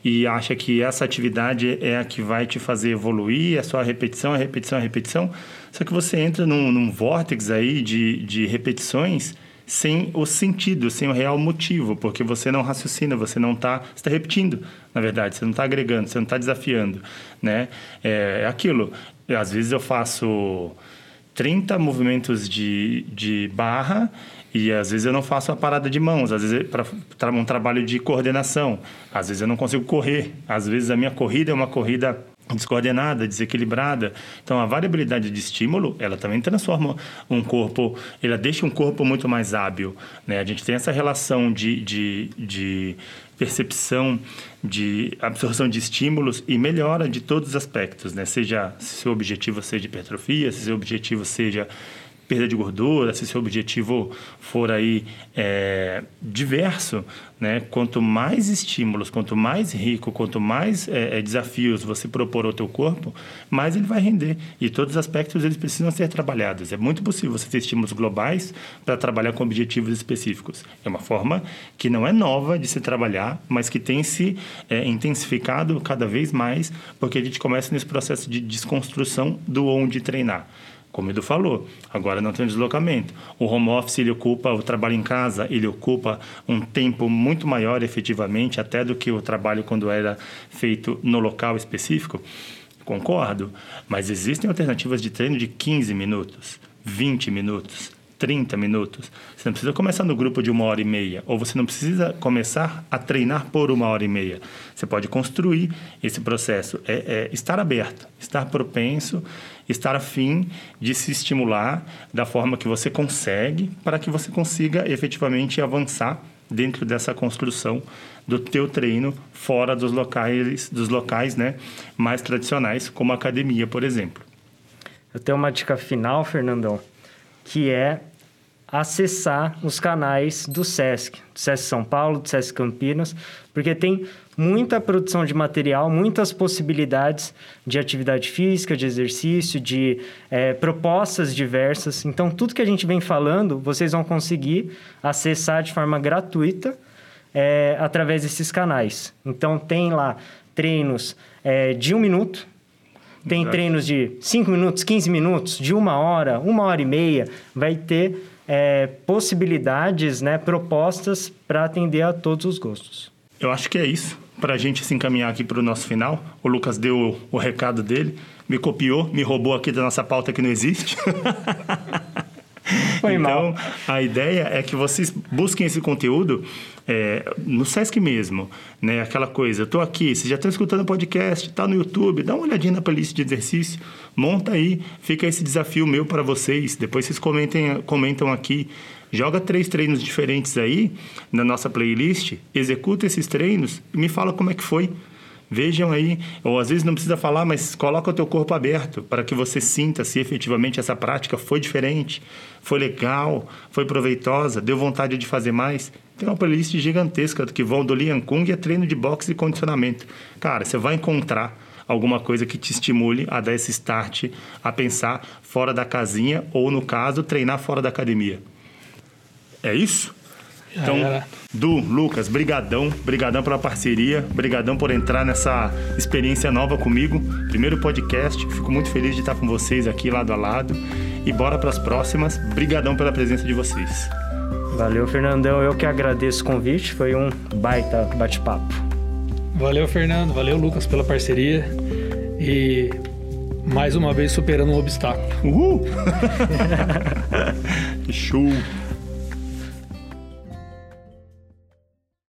e acha que essa atividade é a que vai te fazer evoluir, é só a repetição, a repetição, a repetição. Só que você entra num, num vórtex aí de, de repetições sem o sentido, sem o real motivo, porque você não raciocina, você não está está repetindo, na verdade, você não está agregando, você não está desafiando, né? É, é aquilo. Às vezes eu faço 30 movimentos de, de barra e às vezes eu não faço a parada de mãos, às vezes para um trabalho de coordenação, às vezes eu não consigo correr, às vezes a minha corrida é uma corrida descoordenada, desequilibrada. Então, a variabilidade de estímulo, ela também transforma um corpo, ela deixa um corpo muito mais hábil. Né? A gente tem essa relação de, de, de percepção, de absorção de estímulos e melhora de todos os aspectos, né? Seja se seu objetivo seja hipertrofia, se seu objetivo seja perda de gordura, se seu objetivo for aí é, diverso, né? Quanto mais estímulos, quanto mais rico, quanto mais é, é, desafios você propor ao teu corpo, mais ele vai render. E todos os aspectos eles precisam ser trabalhados. É muito possível você ter estímulos globais para trabalhar com objetivos específicos. É uma forma que não é nova de se trabalhar, mas que tem se é, intensificado cada vez mais, porque a gente começa nesse processo de desconstrução do onde treinar como o Edu falou, agora não tem deslocamento. O home office ele ocupa, o trabalho em casa, ele ocupa um tempo muito maior efetivamente, até do que o trabalho quando era feito no local específico. Concordo, mas existem alternativas de treino de 15 minutos, 20 minutos, 30 minutos. Você não precisa começar no grupo de uma hora e meia, ou você não precisa começar a treinar por uma hora e meia. Você pode construir esse processo. É, é estar aberto, estar propenso, estar afim de se estimular da forma que você consegue, para que você consiga efetivamente avançar dentro dessa construção do teu treino fora dos locais, dos locais né, mais tradicionais, como a academia, por exemplo. Eu tenho uma dica final, Fernandão, que é acessar os canais do SESC, do SESC São Paulo, do SESC Campinas, porque tem muita produção de material, muitas possibilidades de atividade física, de exercício, de é, propostas diversas. Então, tudo que a gente vem falando, vocês vão conseguir acessar de forma gratuita é, através desses canais. Então, tem lá treinos é, de um minuto, tem Exato. treinos de 5 minutos, 15 minutos, de uma hora, uma hora e meia. Vai ter é, possibilidades, né, propostas para atender a todos os gostos. Eu acho que é isso. Para a gente se encaminhar aqui para o nosso final, o Lucas deu o, o recado dele, me copiou, me roubou aqui da nossa pauta que não existe. *laughs* Foi então, mal. a ideia é que vocês busquem esse conteúdo é, no Sesc mesmo, né? Aquela coisa, eu tô aqui, vocês já estão escutando o podcast, tá no YouTube, dá uma olhadinha na playlist de exercício, monta aí, fica esse desafio meu para vocês. Depois vocês comentem, comentam aqui, joga três treinos diferentes aí na nossa playlist, executa esses treinos e me fala como é que foi. Vejam aí, ou às vezes não precisa falar, mas coloca o teu corpo aberto para que você sinta se efetivamente essa prática foi diferente, foi legal, foi proveitosa, deu vontade de fazer mais. Tem uma playlist gigantesca que vão do Lian Kung é treino de boxe e condicionamento. Cara, você vai encontrar alguma coisa que te estimule a dar esse start, a pensar fora da casinha ou, no caso, treinar fora da academia. É isso? Então, Du, Lucas, brigadão, brigadão pela parceria, brigadão por entrar nessa experiência nova comigo. Primeiro podcast, fico muito feliz de estar com vocês aqui lado a lado. E bora para as próximas. Brigadão pela presença de vocês. Valeu, Fernandão. Eu que agradeço o convite. Foi um baita bate-papo. Valeu, Fernando. Valeu, Lucas, pela parceria. E mais uma vez superando um obstáculo. Uhul! *laughs* Show!